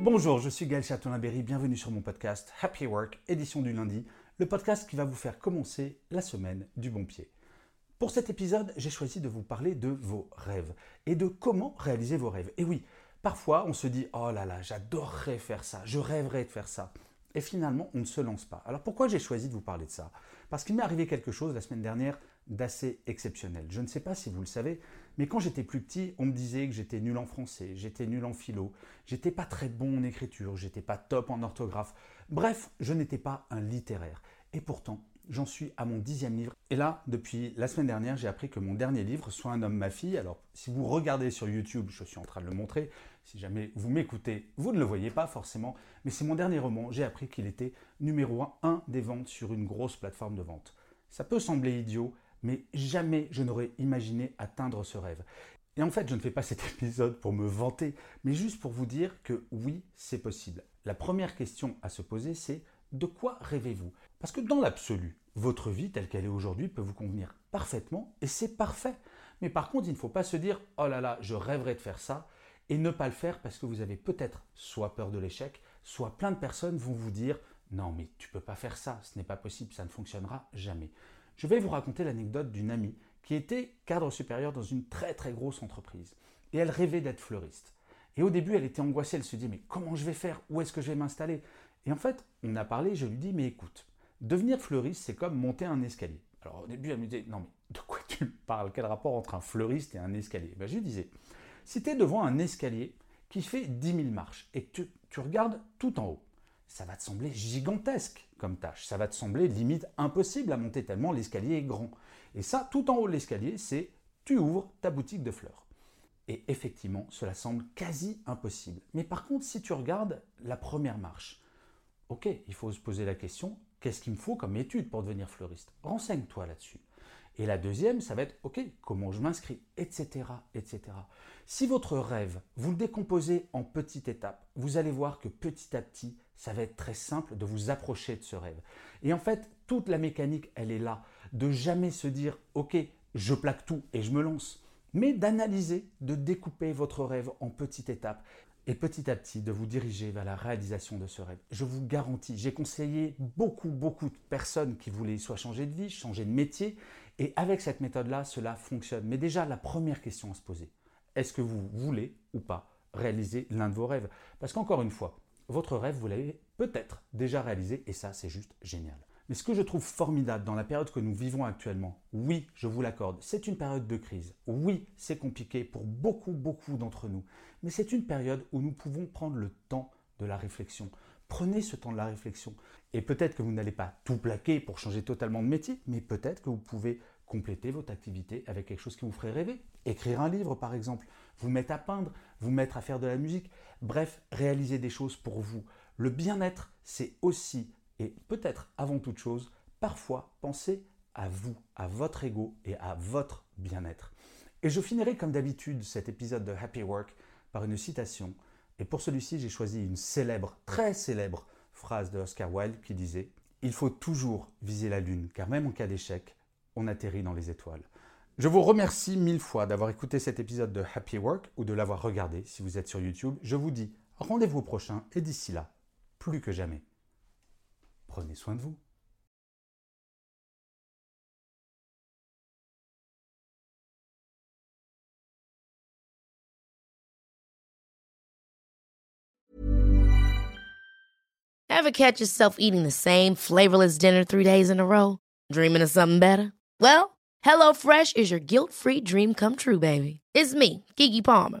Bonjour, je suis Gaël Châtelain-Berry, bienvenue sur mon podcast Happy Work, édition du lundi, le podcast qui va vous faire commencer la semaine du bon pied. Pour cet épisode, j'ai choisi de vous parler de vos rêves et de comment réaliser vos rêves. Et oui, parfois on se dit Oh là là, j'adorerais faire ça, je rêverais de faire ça. Et finalement, on ne se lance pas. Alors pourquoi j'ai choisi de vous parler de ça? Parce qu'il m'est arrivé quelque chose la semaine dernière d'assez exceptionnel. Je ne sais pas si vous le savez, mais quand j'étais plus petit, on me disait que j'étais nul en français, j'étais nul en philo, j'étais pas très bon en écriture, j'étais pas top en orthographe. Bref, je n'étais pas un littéraire. Et pourtant, j'en suis à mon dixième livre. Et là, depuis la semaine dernière, j'ai appris que mon dernier livre, Soit un homme, ma fille, alors si vous regardez sur YouTube, je suis en train de le montrer, si jamais vous m'écoutez, vous ne le voyez pas forcément, mais c'est mon dernier roman, j'ai appris qu'il était numéro un des ventes sur une grosse plateforme de vente. Ça peut sembler idiot, mais jamais je n'aurais imaginé atteindre ce rêve. Et en fait, je ne fais pas cet épisode pour me vanter, mais juste pour vous dire que oui, c'est possible. La première question à se poser, c'est de quoi rêvez-vous? Parce que dans l'absolu, votre vie telle qu'elle est aujourd'hui peut vous convenir parfaitement, et c'est parfait. Mais par contre, il ne faut pas se dire, oh là là, je rêverais de faire ça, et ne pas le faire parce que vous avez peut-être soit peur de l'échec, soit plein de personnes vont vous dire, non mais tu peux pas faire ça, ce n'est pas possible, ça ne fonctionnera jamais. Je vais vous raconter l'anecdote d'une amie qui était cadre supérieur dans une très très grosse entreprise. Et elle rêvait d'être fleuriste. Et au début, elle était angoissée, elle se dit, mais comment je vais faire? Où est-ce que je vais m'installer? Et en fait, on a parlé, je lui dis, mais écoute, devenir fleuriste, c'est comme monter un escalier. Alors au début, elle me disait, non mais de quoi tu parles? Quel rapport entre un fleuriste et un escalier? Ben, Je lui disais, si tu es devant un escalier qui fait 10 000 marches et que tu regardes tout en haut, ça va te sembler gigantesque comme tâche. Ça va te sembler limite impossible à monter tellement l'escalier est grand. Et ça, tout en haut de l'escalier, c'est tu ouvres ta boutique de fleurs. Et effectivement, cela semble quasi impossible. Mais par contre, si tu regardes la première marche, ok, il faut se poser la question, qu'est-ce qu'il me faut comme étude pour devenir fleuriste? Renseigne-toi là-dessus. Et la deuxième, ça va être, OK, comment je m'inscris, etc., etc. Si votre rêve, vous le décomposez en petites étapes, vous allez voir que petit à petit, ça va être très simple de vous approcher de ce rêve. Et en fait, toute la mécanique, elle est là. De jamais se dire, OK, je plaque tout et je me lance. Mais d'analyser, de découper votre rêve en petites étapes et petit à petit de vous diriger vers la réalisation de ce rêve. Je vous garantis, j'ai conseillé beaucoup, beaucoup de personnes qui voulaient soit changer de vie, changer de métier, et avec cette méthode-là, cela fonctionne. Mais déjà, la première question à se poser, est-ce que vous voulez ou pas réaliser l'un de vos rêves? Parce qu'encore une fois, votre rêve, vous l'avez peut-être déjà réalisé, et ça, c'est juste génial. Mais ce que je trouve formidable dans la période que nous vivons actuellement, oui, je vous l'accorde, c'est une période de crise. Oui, c'est compliqué pour beaucoup, beaucoup d'entre nous. Mais c'est une période où nous pouvons prendre le temps de la réflexion. Prenez ce temps de la réflexion. Et peut-être que vous n'allez pas tout plaquer pour changer totalement de métier, mais peut-être que vous pouvez compléter votre activité avec quelque chose qui vous ferait rêver. Écrire un livre, par exemple, vous mettre à peindre, vous mettre à faire de la musique. Bref, réaliser des choses pour vous. Le bien-être, c'est aussi, et peut-être avant toute chose, parfois penser à vous, à votre ego et à votre bien-être. Et je finirai comme d'habitude cet épisode de Happy Work par une citation. Et pour celui-ci, j'ai choisi une célèbre, très célèbre phrase de Oscar Wilde qui disait Il faut toujours viser la lune, car même en cas d'échec, on atterrit dans les étoiles. Je vous remercie mille fois d'avoir écouté cet épisode de Happy Work ou de l'avoir regardé si vous êtes sur YouTube. Je vous dis rendez-vous prochain et d'ici là, plus que jamais, prenez soin de vous. Ever catch yourself eating the same flavorless dinner three days in a row? Dreaming of something better? Well, HelloFresh is your guilt-free dream come true, baby. It's me, Kiki Palmer.